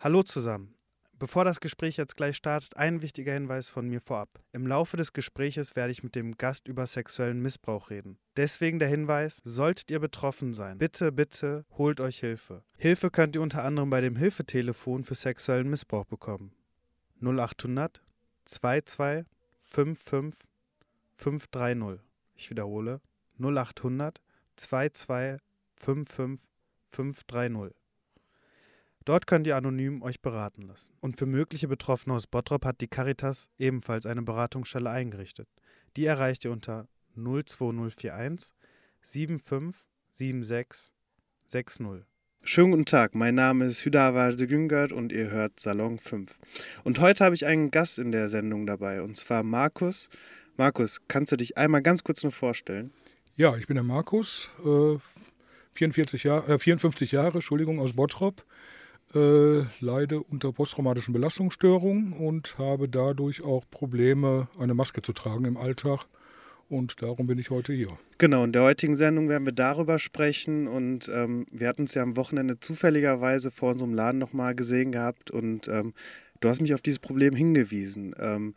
Hallo zusammen. Bevor das Gespräch jetzt gleich startet, ein wichtiger Hinweis von mir vorab. Im Laufe des Gespräches werde ich mit dem Gast über sexuellen Missbrauch reden. Deswegen der Hinweis, solltet ihr betroffen sein, bitte, bitte holt euch Hilfe. Hilfe könnt ihr unter anderem bei dem Hilfetelefon für sexuellen Missbrauch bekommen. 0800 22 55 530. Ich wiederhole 0800 22 55 530. Dort könnt ihr anonym euch beraten lassen. Und für mögliche Betroffene aus Bottrop hat die Caritas ebenfalls eine Beratungsstelle eingerichtet. Die erreicht ihr unter 02041 75 76 60. Schönen guten Tag, mein Name ist Hüdavar de Güngert und ihr hört Salon 5. Und heute habe ich einen Gast in der Sendung dabei, und zwar Markus. Markus, kannst du dich einmal ganz kurz nur vorstellen? Ja, ich bin der Markus, äh, 44 Jahr, äh, 54 Jahre, Entschuldigung, aus Bottrop äh, leide unter posttraumatischen Belastungsstörungen und habe dadurch auch Probleme, eine Maske zu tragen im Alltag. Und darum bin ich heute hier. Genau, in der heutigen Sendung werden wir darüber sprechen. Und ähm, wir hatten uns ja am Wochenende zufälligerweise vor unserem Laden nochmal gesehen gehabt. Und ähm, du hast mich auf dieses Problem hingewiesen. Ähm,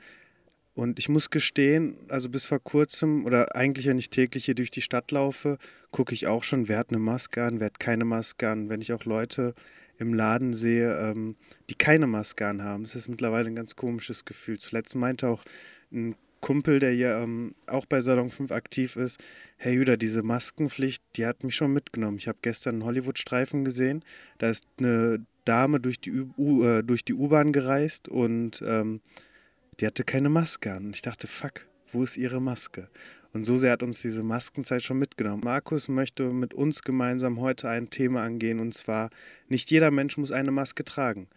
und ich muss gestehen, also bis vor kurzem oder eigentlich, wenn ich täglich hier durch die Stadt laufe, gucke ich auch schon, wer hat eine Maske an, wer hat keine Maske an. Wenn ich auch Leute im Laden sehe, ähm, die keine Maske anhaben. Das ist mittlerweile ein ganz komisches Gefühl. Zuletzt meinte auch ein Kumpel, der hier ähm, auch bei Salon 5 aktiv ist, Herr Jüder, diese Maskenpflicht, die hat mich schon mitgenommen. Ich habe gestern einen Hollywood-Streifen gesehen. Da ist eine Dame durch die äh, U-Bahn gereist und ähm, die hatte keine Maske an. Ich dachte, fuck, wo ist ihre Maske? Und so sehr hat uns diese Maskenzeit schon mitgenommen. Markus möchte mit uns gemeinsam heute ein Thema angehen und zwar, nicht jeder Mensch muss eine Maske tragen.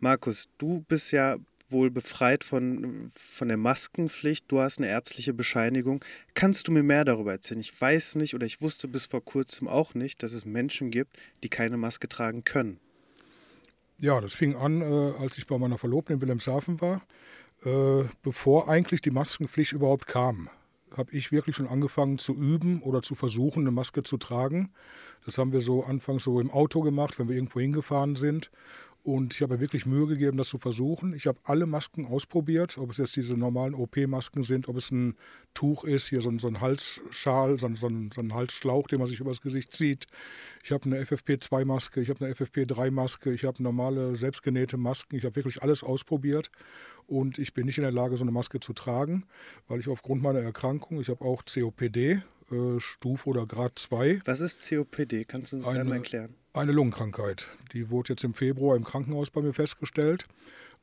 Markus, du bist ja wohl befreit von, von der Maskenpflicht. Du hast eine ärztliche Bescheinigung. Kannst du mir mehr darüber erzählen? Ich weiß nicht oder ich wusste bis vor kurzem auch nicht, dass es Menschen gibt, die keine Maske tragen können. Ja, das fing an, äh, als ich bei meiner Verlobten in Wilhelmshaven war, äh, bevor eigentlich die Maskenpflicht überhaupt kam habe ich wirklich schon angefangen zu üben oder zu versuchen, eine Maske zu tragen. Das haben wir so anfangs so im Auto gemacht, wenn wir irgendwo hingefahren sind. Und ich habe mir wirklich Mühe gegeben, das zu versuchen. Ich habe alle Masken ausprobiert, ob es jetzt diese normalen OP-Masken sind, ob es ein Tuch ist, hier so ein, so ein Halsschal, so ein, so, ein, so ein Halsschlauch, den man sich übers Gesicht zieht. Ich habe eine FFP2-Maske, ich habe eine FFP3-Maske, ich habe normale selbstgenähte Masken. Ich habe wirklich alles ausprobiert und ich bin nicht in der Lage, so eine Maske zu tragen, weil ich aufgrund meiner Erkrankung, ich habe auch COPD, äh, Stufe oder Grad 2. Was ist COPD? Kannst du uns das einmal erklären? Eine Lungenkrankheit. Die wurde jetzt im Februar im Krankenhaus bei mir festgestellt.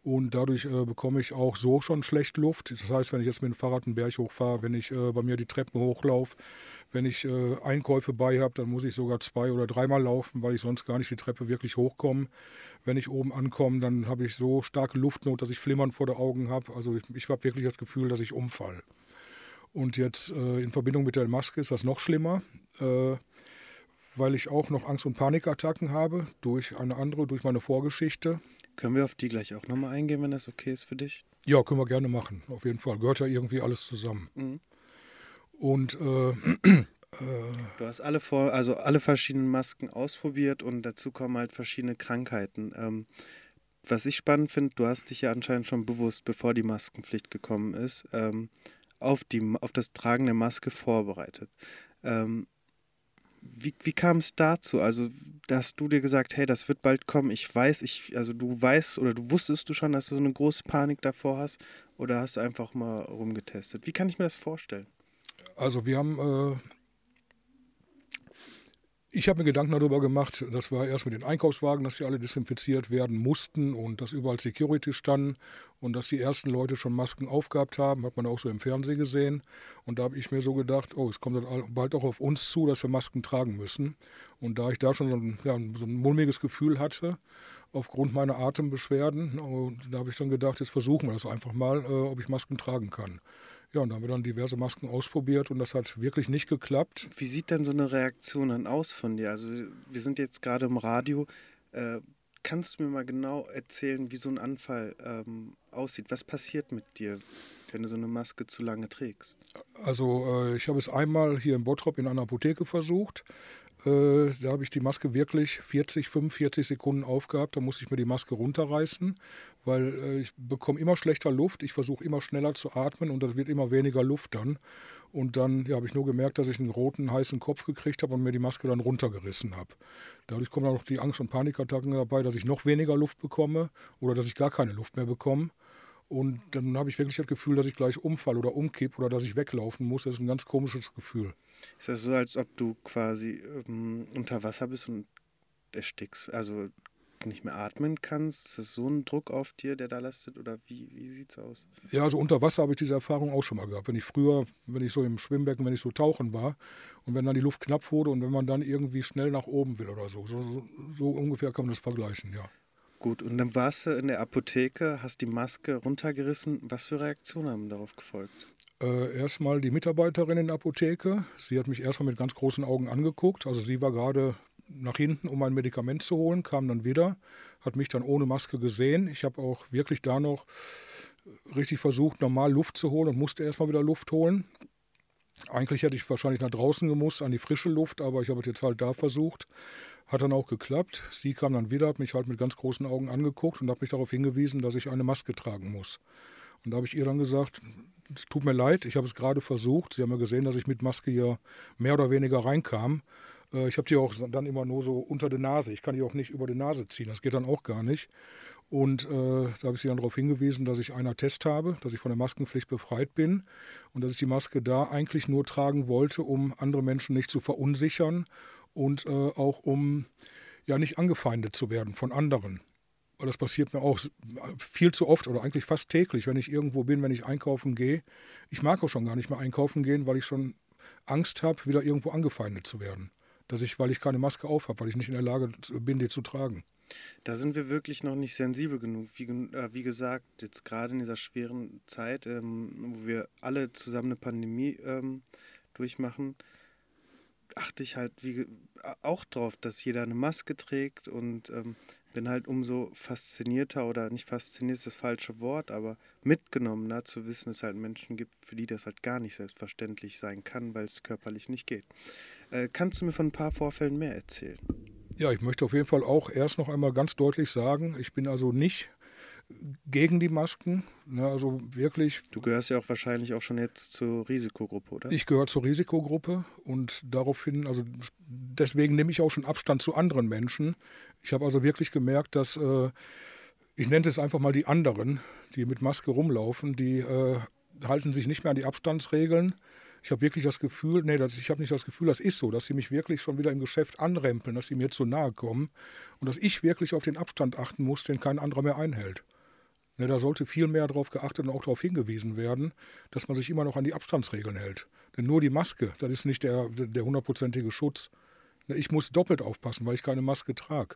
Und dadurch äh, bekomme ich auch so schon schlecht Luft. Das heißt, wenn ich jetzt mit dem Fahrrad einen Berg hochfahre, wenn ich äh, bei mir die Treppen hochlaufe, wenn ich äh, Einkäufe bei habe, dann muss ich sogar zwei oder dreimal laufen, weil ich sonst gar nicht die Treppe wirklich hochkomme. Wenn ich oben ankomme, dann habe ich so starke Luftnot, dass ich Flimmern vor den Augen habe. Also ich, ich habe wirklich das Gefühl, dass ich umfall. Und jetzt äh, in Verbindung mit der Maske ist das noch schlimmer. Äh, weil ich auch noch Angst- und Panikattacken habe, durch eine andere, durch meine Vorgeschichte. Können wir auf die gleich auch nochmal eingehen, wenn das okay ist für dich? Ja, können wir gerne machen, auf jeden Fall. Gehört ja irgendwie alles zusammen. Mhm. Und äh, Du hast alle vor, also alle verschiedenen Masken ausprobiert und dazu kommen halt verschiedene Krankheiten. Ähm, was ich spannend finde, du hast dich ja anscheinend schon bewusst, bevor die Maskenpflicht gekommen ist, ähm, auf, die, auf das Tragen der Maske vorbereitet. Ähm, wie, wie kam es dazu? Also, dass du dir gesagt, hey, das wird bald kommen. Ich weiß, ich, also du weißt oder du wusstest du schon, dass du so eine große Panik davor hast oder hast du einfach mal rumgetestet? Wie kann ich mir das vorstellen? Also wir haben äh, ich habe mir Gedanken darüber gemacht, das war erst mit den Einkaufswagen, dass sie alle desinfiziert werden mussten und dass überall Security standen und dass die ersten Leute schon Masken aufgehabt haben, hat man auch so im Fernsehen gesehen. Und da habe ich mir so gedacht, oh, es kommt bald auch auf uns zu, dass wir Masken tragen müssen. Und da ich da schon so ein, ja, so ein mulmiges Gefühl hatte, aufgrund meiner Atembeschwerden, da habe ich dann gedacht, jetzt versuchen wir das einfach mal, äh, ob ich Masken tragen kann. Ja, und da haben wir dann diverse Masken ausprobiert und das hat wirklich nicht geklappt. Wie sieht denn so eine Reaktion dann aus von dir? Also wir sind jetzt gerade im Radio. Äh, kannst du mir mal genau erzählen, wie so ein Anfall ähm, aussieht? Was passiert mit dir, wenn du so eine Maske zu lange trägst? Also äh, ich habe es einmal hier in Bottrop in einer Apotheke versucht. Äh, da habe ich die Maske wirklich 40, 45 Sekunden aufgehabt. Da musste ich mir die Maske runterreißen, weil äh, ich bekomme immer schlechter Luft. Ich versuche immer schneller zu atmen und das wird immer weniger Luft dann. Und dann ja, habe ich nur gemerkt, dass ich einen roten, heißen Kopf gekriegt habe und mir die Maske dann runtergerissen habe. Dadurch kommen dann noch die Angst- und Panikattacken dabei, dass ich noch weniger Luft bekomme oder dass ich gar keine Luft mehr bekomme. Und dann habe ich wirklich das Gefühl, dass ich gleich umfall oder umkipp oder dass ich weglaufen muss. Das ist ein ganz komisches Gefühl. Ist das so, als ob du quasi ähm, unter Wasser bist und erstickst? Also nicht mehr atmen kannst? Ist das so ein Druck auf dir, der da lastet? Oder wie, wie sieht es aus? Ja, also unter Wasser habe ich diese Erfahrung auch schon mal gehabt. Wenn ich früher, wenn ich so im Schwimmbecken, wenn ich so tauchen war und wenn dann die Luft knapp wurde und wenn man dann irgendwie schnell nach oben will oder so. So, so, so ungefähr kann man das vergleichen, ja. Gut, und dann warst du in der Apotheke, hast die Maske runtergerissen. Was für Reaktionen haben darauf gefolgt? Äh, erstmal die Mitarbeiterin in der Apotheke. Sie hat mich erstmal mit ganz großen Augen angeguckt. Also sie war gerade nach hinten, um ein Medikament zu holen, kam dann wieder, hat mich dann ohne Maske gesehen. Ich habe auch wirklich da noch richtig versucht, normal Luft zu holen und musste erstmal wieder Luft holen. Eigentlich hätte ich wahrscheinlich nach draußen gemusst, an die frische Luft, aber ich habe es jetzt halt da versucht. Hat dann auch geklappt. Sie kam dann wieder, hat mich halt mit ganz großen Augen angeguckt und hat mich darauf hingewiesen, dass ich eine Maske tragen muss. Und da habe ich ihr dann gesagt, es tut mir leid, ich habe es gerade versucht. Sie haben ja gesehen, dass ich mit Maske hier mehr oder weniger reinkam. Äh, ich habe die auch dann immer nur so unter der Nase. Ich kann die auch nicht über die Nase ziehen. Das geht dann auch gar nicht. Und äh, da habe ich sie dann darauf hingewiesen, dass ich einen Attest habe, dass ich von der Maskenpflicht befreit bin und dass ich die Maske da eigentlich nur tragen wollte, um andere Menschen nicht zu verunsichern und äh, auch um ja nicht angefeindet zu werden von anderen. Das passiert mir auch viel zu oft oder eigentlich fast täglich, wenn ich irgendwo bin, wenn ich einkaufen gehe. Ich mag auch schon gar nicht mehr einkaufen gehen, weil ich schon Angst habe, wieder irgendwo angefeindet zu werden dass ich, weil ich keine Maske auf habe, weil ich nicht in der Lage bin, die zu tragen. Da sind wir wirklich noch nicht sensibel genug. Wie, äh, wie gesagt, jetzt gerade in dieser schweren Zeit, ähm, wo wir alle zusammen eine Pandemie ähm, durchmachen, achte ich halt wie, auch darauf, dass jeder eine Maske trägt und ähm, bin halt umso faszinierter oder nicht fasziniert ist das falsche Wort, aber mitgenommener zu wissen, dass es halt Menschen gibt, für die das halt gar nicht selbstverständlich sein kann, weil es körperlich nicht geht. Äh, kannst du mir von ein paar Vorfällen mehr erzählen? Ja, ich möchte auf jeden Fall auch erst noch einmal ganz deutlich sagen, ich bin also nicht gegen die Masken. Ne, also wirklich. Du gehörst ja auch wahrscheinlich auch schon jetzt zur Risikogruppe, oder? Ich gehöre zur Risikogruppe und daraufhin, also deswegen nehme ich auch schon Abstand zu anderen Menschen. Ich habe also wirklich gemerkt, dass äh, ich nenne es einfach mal die anderen, die mit Maske rumlaufen, die äh, halten sich nicht mehr an die Abstandsregeln. Ich habe wirklich das Gefühl, nee, das, ich habe nicht das Gefühl, das ist so, dass sie mich wirklich schon wieder im Geschäft anrempeln, dass sie mir zu nahe kommen und dass ich wirklich auf den Abstand achten muss, den kein anderer mehr einhält. Ne, da sollte viel mehr darauf geachtet und auch darauf hingewiesen werden, dass man sich immer noch an die Abstandsregeln hält. Denn nur die Maske, das ist nicht der, der hundertprozentige Schutz. Ne, ich muss doppelt aufpassen, weil ich keine Maske trage.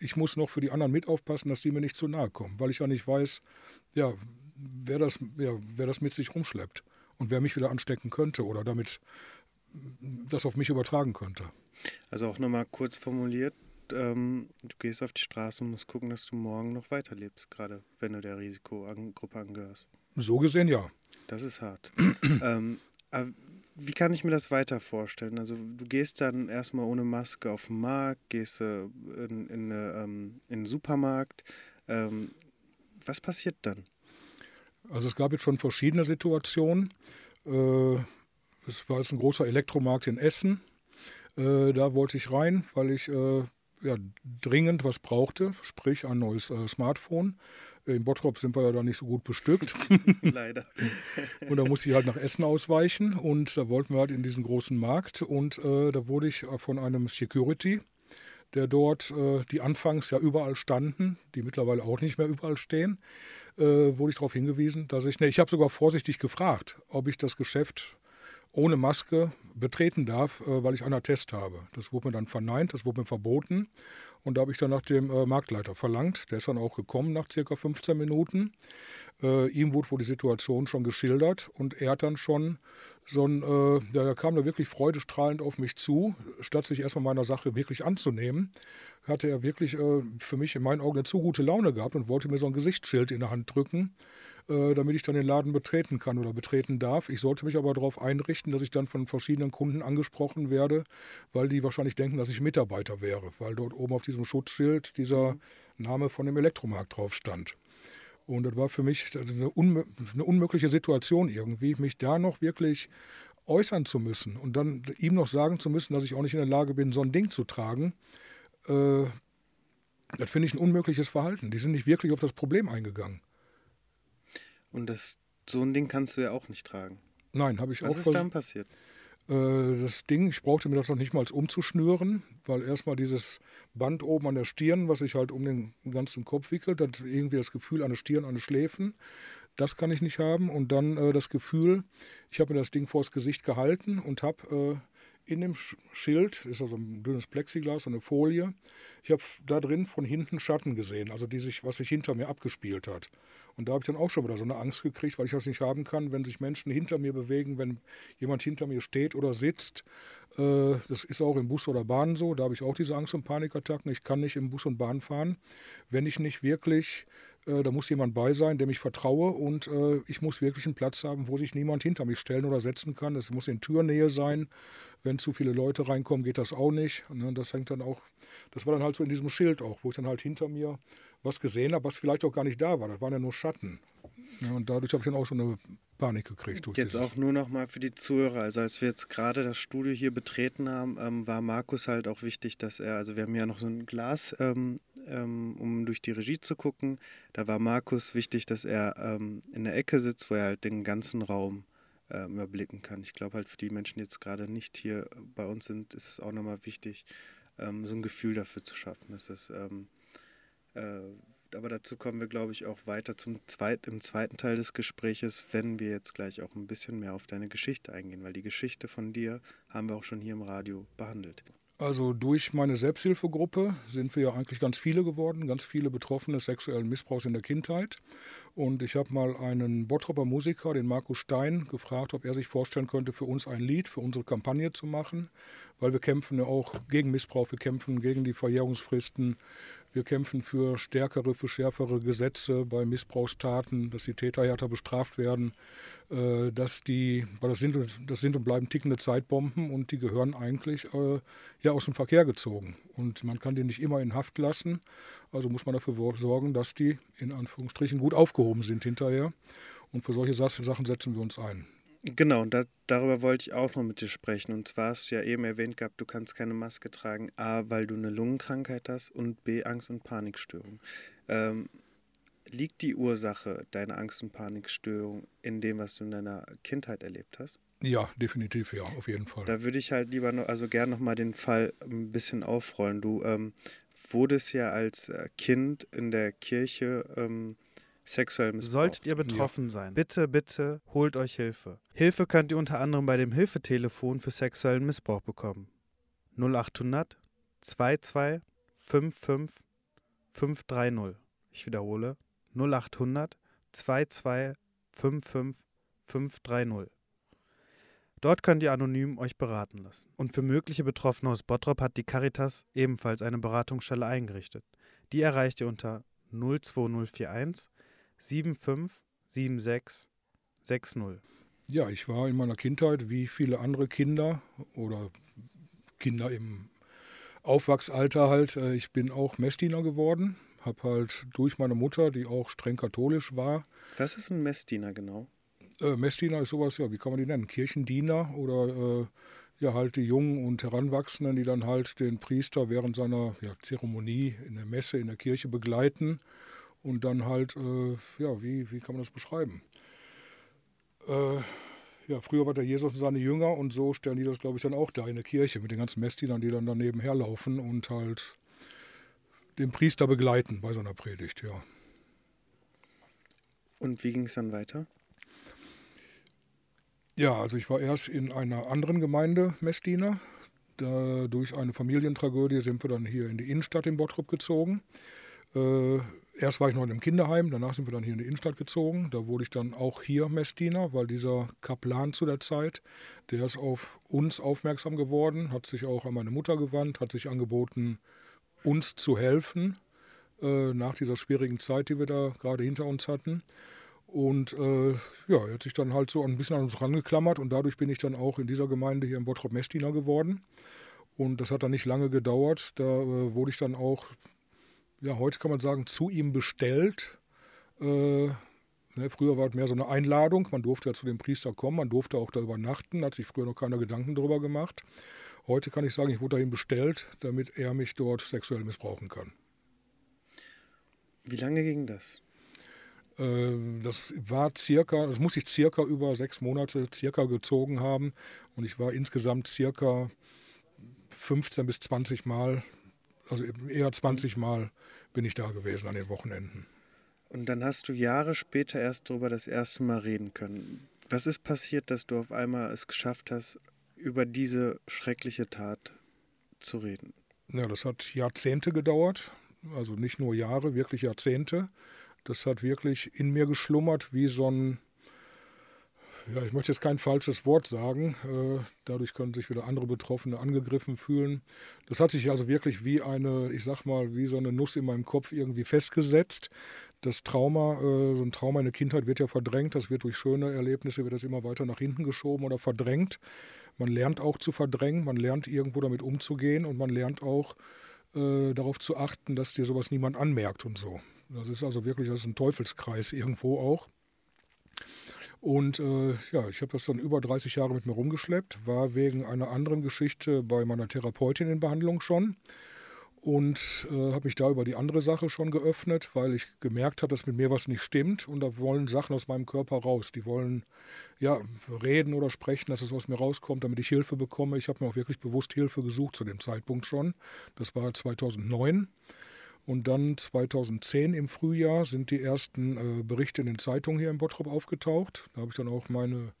Ich muss noch für die anderen mit aufpassen, dass die mir nicht zu nahe kommen, weil ich ja nicht weiß, ja, wer, das, ja, wer das mit sich rumschleppt und wer mich wieder anstecken könnte oder damit das auf mich übertragen könnte. Also auch nochmal kurz formuliert, ähm, du gehst auf die Straße und musst gucken, dass du morgen noch weiterlebst, gerade wenn du der Risikogruppe angehörst. So gesehen ja. Das ist hart. ähm, wie kann ich mir das weiter vorstellen? Also du gehst dann erstmal ohne Maske auf den Markt, gehst äh, in, in, ähm, in, den Supermarkt. Ähm, was passiert dann? Also es gab jetzt schon verschiedene Situationen. Äh, es war jetzt ein großer Elektromarkt in Essen. Äh, da wollte ich rein, weil ich äh, ja, dringend was brauchte, sprich ein neues äh, Smartphone. In Bottrop sind wir ja da nicht so gut bestückt. Leider. und da musste ich halt nach Essen ausweichen und da wollten wir halt in diesen großen Markt und äh, da wurde ich von einem Security, der dort, äh, die anfangs ja überall standen, die mittlerweile auch nicht mehr überall stehen, äh, wurde ich darauf hingewiesen, dass ich, ne, ich habe sogar vorsichtig gefragt, ob ich das Geschäft ohne Maske betreten darf, äh, weil ich einen Attest habe. Das wurde mir dann verneint, das wurde mir verboten. Und da habe ich dann nach dem äh, Marktleiter verlangt. Der ist dann auch gekommen nach circa 15 Minuten. Äh, ihm wurde wohl die Situation schon geschildert und er hat dann schon sondern äh, da kam er wirklich freudestrahlend auf mich zu, statt sich erstmal meiner Sache wirklich anzunehmen, hatte er wirklich äh, für mich in meinen Augen eine zu gute Laune gehabt und wollte mir so ein Gesichtsschild in der Hand drücken, äh, damit ich dann den Laden betreten kann oder betreten darf. Ich sollte mich aber darauf einrichten, dass ich dann von verschiedenen Kunden angesprochen werde, weil die wahrscheinlich denken, dass ich Mitarbeiter wäre, weil dort oben auf diesem Schutzschild dieser Name von dem Elektromarkt drauf stand. Und das war für mich eine, unmö eine unmögliche Situation irgendwie, mich da noch wirklich äußern zu müssen und dann ihm noch sagen zu müssen, dass ich auch nicht in der Lage bin, so ein Ding zu tragen. Äh, das finde ich ein unmögliches Verhalten. Die sind nicht wirklich auf das Problem eingegangen. Und das, so ein Ding kannst du ja auch nicht tragen. Nein, habe ich Was auch ist dann passiert? Äh, das Ding, ich brauchte mir das noch nicht mal umzuschnüren, weil erstmal dieses Band oben an der Stirn, was sich halt um den ganzen Kopf wickelt, hat irgendwie das Gefühl an der Stirn, an den Schläfen. Das kann ich nicht haben. Und dann äh, das Gefühl, ich habe mir das Ding vors Gesicht gehalten und habe äh, in dem Schild ist also ein dünnes Plexiglas und eine Folie. Ich habe da drin von hinten Schatten gesehen, also die sich, was sich hinter mir abgespielt hat. Und da habe ich dann auch schon wieder so eine Angst gekriegt, weil ich das nicht haben kann, wenn sich Menschen hinter mir bewegen, wenn jemand hinter mir steht oder sitzt. Äh, das ist auch im Bus oder Bahn so. Da habe ich auch diese Angst- und Panikattacken. Ich kann nicht im Bus und Bahn fahren, wenn ich nicht wirklich äh, da muss jemand bei sein, dem ich vertraue und äh, ich muss wirklich einen Platz haben, wo sich niemand hinter mich stellen oder setzen kann. Es muss in Türnähe sein. Wenn zu viele Leute reinkommen, geht das auch nicht. Ne? Das hängt dann auch, das war dann halt so in diesem Schild auch, wo ich dann halt hinter mir was gesehen habe, was vielleicht auch gar nicht da war. Das waren ja nur Schatten. Ja, und dadurch habe ich dann auch so eine Panik gekriegt. jetzt auch nur noch mal für die Zuhörer. Also als wir jetzt gerade das Studio hier betreten haben, ähm, war Markus halt auch wichtig, dass er, also wir haben ja noch so ein Glas, ähm, ähm, um durch die Regie zu gucken. Da war Markus wichtig, dass er ähm, in der Ecke sitzt, wo er halt den ganzen Raum äh, überblicken kann. Ich glaube halt für die Menschen, die jetzt gerade nicht hier bei uns sind, ist es auch nochmal wichtig, ähm, so ein Gefühl dafür zu schaffen. Das ist ähm, äh, aber dazu kommen wir, glaube ich, auch weiter zum zweit, im zweiten Teil des Gespräches, wenn wir jetzt gleich auch ein bisschen mehr auf deine Geschichte eingehen, weil die Geschichte von dir haben wir auch schon hier im Radio behandelt. Also durch meine Selbsthilfegruppe sind wir ja eigentlich ganz viele geworden, ganz viele Betroffene sexuellen Missbrauchs in der Kindheit. Und ich habe mal einen Bottropper Musiker, den Markus Stein, gefragt, ob er sich vorstellen könnte, für uns ein Lied, für unsere Kampagne zu machen, weil wir kämpfen ja auch gegen Missbrauch, wir kämpfen gegen die Verjährungsfristen, wir kämpfen für stärkere, für schärfere Gesetze bei Missbrauchstaten, dass die Täter härter bestraft werden, äh, dass die, weil das sind, das sind und bleiben tickende Zeitbomben und die gehören eigentlich äh, ja aus dem Verkehr gezogen. Und man kann die nicht immer in Haft lassen. Also muss man dafür sorgen, dass die in Anführungsstrichen gut aufgehoben sind hinterher. Und für solche Sachen setzen wir uns ein. Genau, und da, darüber wollte ich auch noch mit dir sprechen. Und zwar hast du ja eben erwähnt gehabt, du kannst keine Maske tragen, A, weil du eine Lungenkrankheit hast und B, Angst- und Panikstörung. Ähm, liegt die Ursache deiner Angst- und Panikstörung in dem, was du in deiner Kindheit erlebt hast? Ja, definitiv, ja, auf jeden Fall. Da würde ich halt lieber noch, also gern nochmal den Fall ein bisschen aufrollen. Du ähm, wurdest ja als äh, Kind in der Kirche ähm, sexuell missbraucht. Solltet ihr betroffen ja. sein, bitte, bitte holt euch Hilfe. Hilfe könnt ihr unter anderem bei dem Hilfetelefon für sexuellen Missbrauch bekommen. 0800 22 55 530. Ich wiederhole 0800 22 55 530. Dort könnt ihr anonym euch beraten lassen. Und für mögliche Betroffene aus Bottrop hat die Caritas ebenfalls eine Beratungsstelle eingerichtet. Die erreicht ihr unter 02041 757660. Ja, ich war in meiner Kindheit wie viele andere Kinder oder Kinder im Aufwachsalter halt. Äh, ich bin auch Messdiener geworden, habe halt durch meine Mutter, die auch streng katholisch war. Was ist ein Messdiener genau? Äh, Messdiener ist sowas, ja, wie kann man die nennen? Kirchendiener oder äh, ja halt die Jungen und Heranwachsenden, die dann halt den Priester während seiner ja, Zeremonie in der Messe in der Kirche begleiten und dann halt, äh, ja, wie, wie kann man das beschreiben? Äh, ja, früher war der Jesus und seine Jünger und so stellen die das, glaube ich, dann auch da in der Kirche mit den ganzen Messdienern, die dann daneben herlaufen und halt den Priester begleiten bei seiner Predigt, ja. Und wie ging es dann weiter? Ja, also ich war erst in einer anderen Gemeinde Messdiener. Da, durch eine Familientragödie sind wir dann hier in die Innenstadt in Bottrop gezogen. Äh, erst war ich noch in einem Kinderheim, danach sind wir dann hier in die Innenstadt gezogen. Da wurde ich dann auch hier Messdiener, weil dieser Kaplan zu der Zeit, der ist auf uns aufmerksam geworden, hat sich auch an meine Mutter gewandt, hat sich angeboten, uns zu helfen äh, nach dieser schwierigen Zeit, die wir da gerade hinter uns hatten. Und äh, ja, er hat sich dann halt so ein bisschen an uns rangeklammert und dadurch bin ich dann auch in dieser Gemeinde hier in Bottrop Messdiener geworden. Und das hat dann nicht lange gedauert. Da äh, wurde ich dann auch ja, heute kann man sagen, zu ihm bestellt. Äh, ne, früher war es mehr so eine Einladung. Man durfte ja zu dem Priester kommen, man durfte auch da übernachten. Hat sich früher noch keiner Gedanken darüber gemacht. Heute kann ich sagen, ich wurde dahin bestellt, damit er mich dort sexuell missbrauchen kann. Wie lange ging das? Ähm, das war circa, das muss ich circa über sechs Monate circa gezogen haben. Und ich war insgesamt circa 15 bis 20 Mal also eher 20 Mal bin ich da gewesen an den Wochenenden. Und dann hast du Jahre später erst darüber das erste Mal reden können. Was ist passiert, dass du auf einmal es geschafft hast, über diese schreckliche Tat zu reden? Ja, das hat Jahrzehnte gedauert. Also nicht nur Jahre, wirklich Jahrzehnte. Das hat wirklich in mir geschlummert wie so ein ja, ich möchte jetzt kein falsches Wort sagen. Äh, dadurch können sich wieder andere Betroffene angegriffen fühlen. Das hat sich also wirklich wie eine, ich sag mal, wie so eine Nuss in meinem Kopf irgendwie festgesetzt. Das Trauma, äh, so ein Trauma in der Kindheit wird ja verdrängt. Das wird durch schöne Erlebnisse, wird das immer weiter nach hinten geschoben oder verdrängt. Man lernt auch zu verdrängen, man lernt irgendwo damit umzugehen und man lernt auch äh, darauf zu achten, dass dir sowas niemand anmerkt und so. Das ist also wirklich, das ist ein Teufelskreis irgendwo auch. Und äh, ja, ich habe das dann über 30 Jahre mit mir rumgeschleppt, war wegen einer anderen Geschichte bei meiner Therapeutin in Behandlung schon und äh, habe mich da über die andere Sache schon geöffnet, weil ich gemerkt habe, dass mit mir was nicht stimmt und da wollen Sachen aus meinem Körper raus. Die wollen ja reden oder sprechen, dass es aus mir rauskommt, damit ich Hilfe bekomme. Ich habe mir auch wirklich bewusst Hilfe gesucht zu dem Zeitpunkt schon. Das war 2009. Und dann 2010 im Frühjahr sind die ersten äh, Berichte in den Zeitungen hier in Bottrop aufgetaucht. Da habe ich dann auch meine,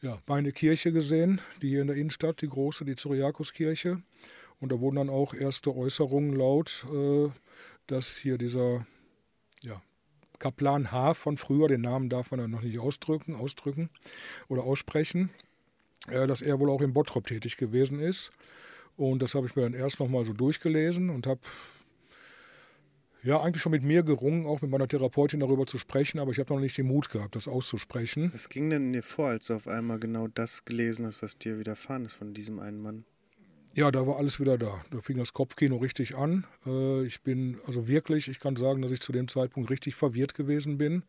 ja, meine Kirche gesehen, die hier in der Innenstadt, die große, die Cyriakuskirche. Und da wurden dann auch erste Äußerungen laut, äh, dass hier dieser ja, Kaplan H. von früher, den Namen darf man dann noch nicht ausdrücken, ausdrücken oder aussprechen, äh, dass er wohl auch in Bottrop tätig gewesen ist. Und das habe ich mir dann erst nochmal so durchgelesen und habe ja, eigentlich schon mit mir gerungen, auch mit meiner Therapeutin darüber zu sprechen, aber ich habe noch nicht den Mut gehabt, das auszusprechen. Was ging denn dir vor, als du auf einmal genau das gelesen hast, was dir widerfahren ist von diesem einen Mann? Ja, da war alles wieder da. Da fing das Kopfkino richtig an. Äh, ich bin also wirklich, ich kann sagen, dass ich zu dem Zeitpunkt richtig verwirrt gewesen bin.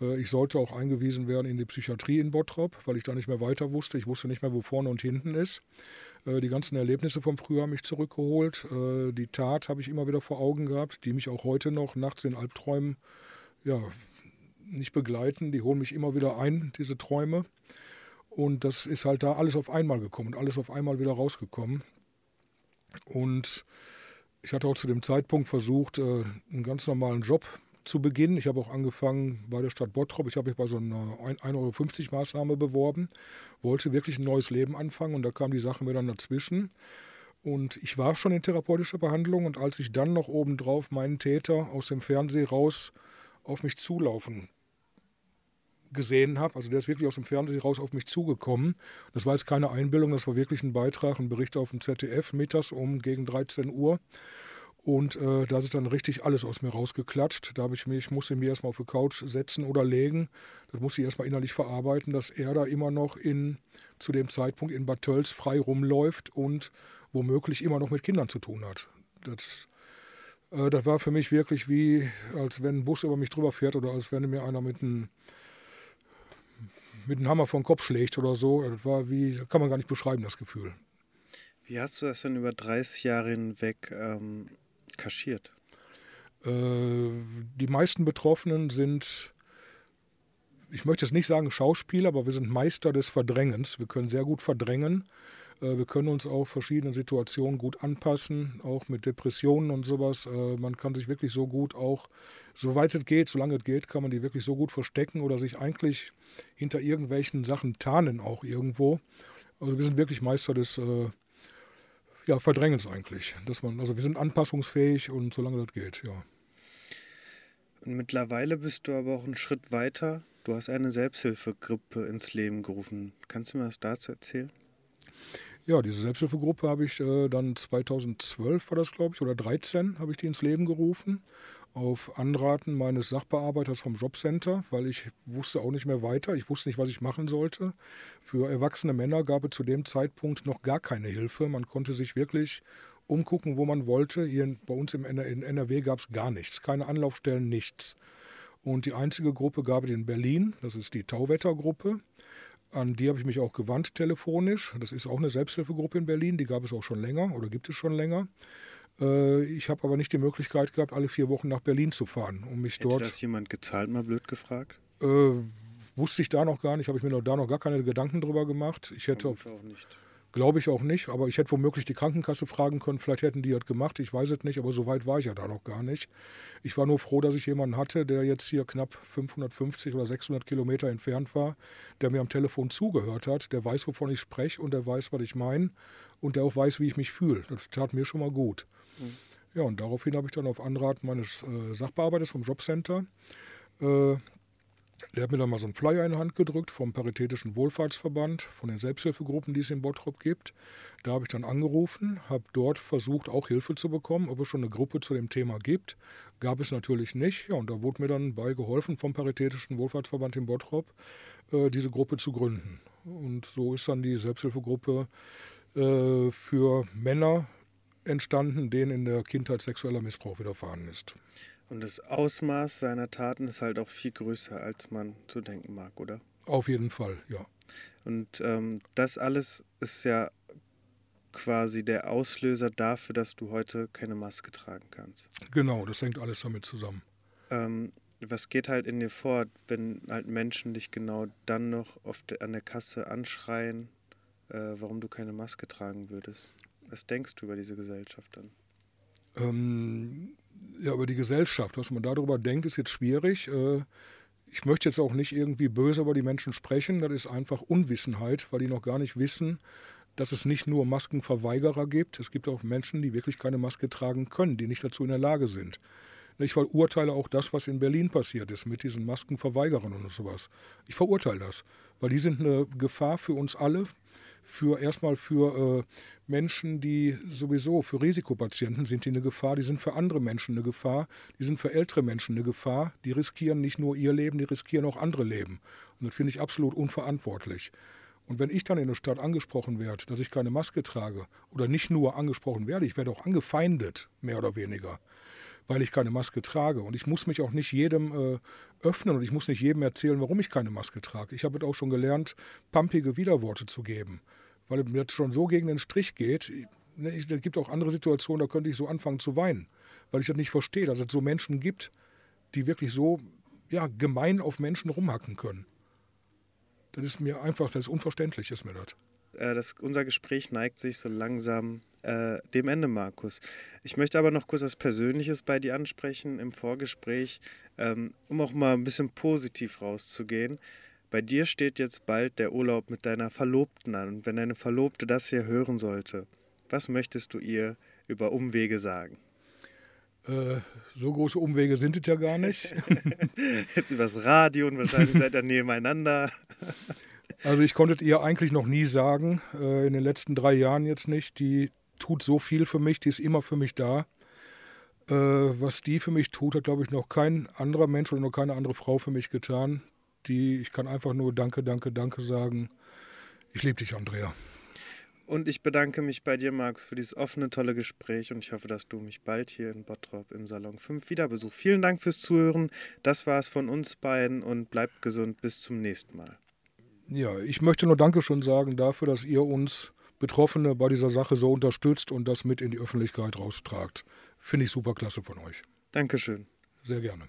Äh, ich sollte auch eingewiesen werden in die Psychiatrie in Bottrop, weil ich da nicht mehr weiter wusste. Ich wusste nicht mehr, wo vorne und hinten ist. Äh, die ganzen Erlebnisse vom Frühjahr haben mich zurückgeholt. Äh, die Tat habe ich immer wieder vor Augen gehabt, die mich auch heute noch nachts in Albträumen ja, nicht begleiten. Die holen mich immer wieder ein, diese Träume. Und das ist halt da alles auf einmal gekommen und alles auf einmal wieder rausgekommen. Und ich hatte auch zu dem Zeitpunkt versucht, einen ganz normalen Job zu Beginn. Ich habe auch angefangen bei der Stadt Bottrop. Ich habe mich bei so einer 1,50 Euro Maßnahme beworben, wollte wirklich ein neues Leben anfangen und da kam die Sache mir dann dazwischen. Und ich war schon in therapeutischer Behandlung und als ich dann noch obendrauf meinen Täter aus dem Fernsehen raus auf mich zulaufen gesehen habe, also der ist wirklich aus dem Fernsehen raus auf mich zugekommen. Das war jetzt keine Einbildung, das war wirklich ein Beitrag, ein Bericht auf dem ZDF mittags um gegen 13 Uhr. Und äh, da ist dann richtig alles aus mir rausgeklatscht. Da habe ich mich, musste mich erstmal auf die Couch setzen oder legen. Das musste ich erstmal innerlich verarbeiten, dass er da immer noch in, zu dem Zeitpunkt in Bad Tölz frei rumläuft und womöglich immer noch mit Kindern zu tun hat. Das, äh, das war für mich wirklich wie, als wenn ein Bus über mich drüber fährt oder als wenn mir einer mit einem mit Hammer den Kopf schlägt oder so. Das war wie, kann man gar nicht beschreiben, das Gefühl. Wie hast du das denn über 30 Jahre hinweg ähm, kaschiert? Äh, die meisten Betroffenen sind, ich möchte jetzt nicht sagen Schauspieler, aber wir sind Meister des Verdrängens. Wir können sehr gut verdrängen. Äh, wir können uns auch verschiedenen Situationen gut anpassen, auch mit Depressionen und sowas. Äh, man kann sich wirklich so gut auch, soweit es geht, solange es geht, kann man die wirklich so gut verstecken oder sich eigentlich hinter irgendwelchen Sachen tarnen auch irgendwo. Also wir sind wirklich Meister des äh, ja, verdrängen es eigentlich. Dass man, also wir sind anpassungsfähig und solange das geht, ja. Mittlerweile bist du aber auch einen Schritt weiter. Du hast eine Selbsthilfegruppe ins Leben gerufen. Kannst du mir was dazu erzählen? Ja, diese Selbsthilfegruppe habe ich äh, dann 2012 war das, glaube ich, oder 13 habe ich die ins Leben gerufen. Auf Anraten meines Sachbearbeiters vom Jobcenter, weil ich wusste auch nicht mehr weiter. Ich wusste nicht, was ich machen sollte. Für erwachsene Männer gab es zu dem Zeitpunkt noch gar keine Hilfe. Man konnte sich wirklich umgucken, wo man wollte. Hier bei uns im in NRW gab es gar nichts, keine Anlaufstellen, nichts. Und die einzige Gruppe gab es in Berlin, das ist die Tauwettergruppe. An die habe ich mich auch gewandt telefonisch. Das ist auch eine Selbsthilfegruppe in Berlin, die gab es auch schon länger oder gibt es schon länger. Äh, ich habe aber nicht die Möglichkeit gehabt, alle vier Wochen nach Berlin zu fahren, um mich Hätte dort. das jemand gezahlt, mal blöd gefragt? Äh, wusste ich da noch gar nicht, habe ich mir noch, da noch gar keine Gedanken drüber gemacht. Ich hätte auch nicht. Glaube ich auch nicht, aber ich hätte womöglich die Krankenkasse fragen können, vielleicht hätten die das gemacht, ich weiß es nicht, aber so weit war ich ja da noch gar nicht. Ich war nur froh, dass ich jemanden hatte, der jetzt hier knapp 550 oder 600 Kilometer entfernt war, der mir am Telefon zugehört hat, der weiß, wovon ich spreche und der weiß, was ich meine und der auch weiß, wie ich mich fühle. Das tat mir schon mal gut. Mhm. Ja, und daraufhin habe ich dann auf Anraten meines äh, Sachbearbeiters vom Jobcenter äh, der hat mir dann mal so einen Flyer in die Hand gedrückt vom Paritätischen Wohlfahrtsverband, von den Selbsthilfegruppen, die es in Bottrop gibt. Da habe ich dann angerufen, habe dort versucht, auch Hilfe zu bekommen, ob es schon eine Gruppe zu dem Thema gibt. Gab es natürlich nicht. Ja, und da wurde mir dann bei geholfen vom Paritätischen Wohlfahrtsverband in Bottrop, äh, diese Gruppe zu gründen. Und so ist dann die Selbsthilfegruppe äh, für Männer entstanden, denen in der Kindheit sexueller Missbrauch widerfahren ist. Und das Ausmaß seiner Taten ist halt auch viel größer, als man zu denken mag, oder? Auf jeden Fall, ja. Und ähm, das alles ist ja quasi der Auslöser dafür, dass du heute keine Maske tragen kannst. Genau, das hängt alles damit zusammen. Ähm, was geht halt in dir vor, wenn halt Menschen dich genau dann noch de, an der Kasse anschreien, äh, warum du keine Maske tragen würdest? Was denkst du über diese Gesellschaft dann? Ähm, ja, über die Gesellschaft. Was man darüber denkt, ist jetzt schwierig. Äh, ich möchte jetzt auch nicht irgendwie böse über die Menschen sprechen. Das ist einfach Unwissenheit, weil die noch gar nicht wissen, dass es nicht nur Maskenverweigerer gibt. Es gibt auch Menschen, die wirklich keine Maske tragen können, die nicht dazu in der Lage sind. Ich verurteile auch das, was in Berlin passiert ist mit diesen Maskenverweigerern und sowas. Ich verurteile das, weil die sind eine Gefahr für uns alle, für erstmal für äh, Menschen, die sowieso für Risikopatienten sind, die eine Gefahr, die sind für andere Menschen eine Gefahr, die sind für ältere Menschen eine Gefahr, die riskieren nicht nur ihr Leben, die riskieren auch andere Leben. Und das finde ich absolut unverantwortlich. Und wenn ich dann in der Stadt angesprochen werde, dass ich keine Maske trage, oder nicht nur angesprochen werde, ich werde auch angefeindet, mehr oder weniger, weil ich keine Maske trage. Und ich muss mich auch nicht jedem äh, öffnen und ich muss nicht jedem erzählen, warum ich keine Maske trage. Ich habe auch schon gelernt, pumpige Widerworte zu geben, weil mir das schon so gegen den Strich geht. Ne, es gibt auch andere Situationen, da könnte ich so anfangen zu weinen, weil ich das nicht verstehe, dass es so Menschen gibt, die wirklich so ja, gemein auf Menschen rumhacken können. Das ist mir einfach, das ist unverständlich, ist mir das. Äh, das, unser Gespräch neigt sich so langsam äh, dem Ende, Markus. Ich möchte aber noch kurz was Persönliches bei dir ansprechen im Vorgespräch, ähm, um auch mal ein bisschen positiv rauszugehen. Bei dir steht jetzt bald der Urlaub mit deiner Verlobten an. Und wenn deine Verlobte das hier hören sollte, was möchtest du ihr über Umwege sagen? Äh, so große Umwege sind es ja gar nicht. Jetzt übers Radio und wahrscheinlich seid ihr nebeneinander. Also ich konnte ihr eigentlich noch nie sagen, äh, in den letzten drei Jahren jetzt nicht. Die tut so viel für mich, die ist immer für mich da. Äh, was die für mich tut, hat, glaube ich, noch kein anderer Mensch oder noch keine andere Frau für mich getan. Die, ich kann einfach nur Danke, Danke, Danke sagen. Ich liebe dich, Andrea. Und ich bedanke mich bei dir, Markus, für dieses offene, tolle Gespräch und ich hoffe, dass du mich bald hier in Bottrop im Salon 5 wieder besuchst. Vielen Dank fürs Zuhören. Das war es von uns beiden und bleibt gesund. Bis zum nächsten Mal. Ja, ich möchte nur Dankeschön sagen dafür, dass ihr uns Betroffene bei dieser Sache so unterstützt und das mit in die Öffentlichkeit raustragt. Finde ich super klasse von euch. Dankeschön. Sehr gerne.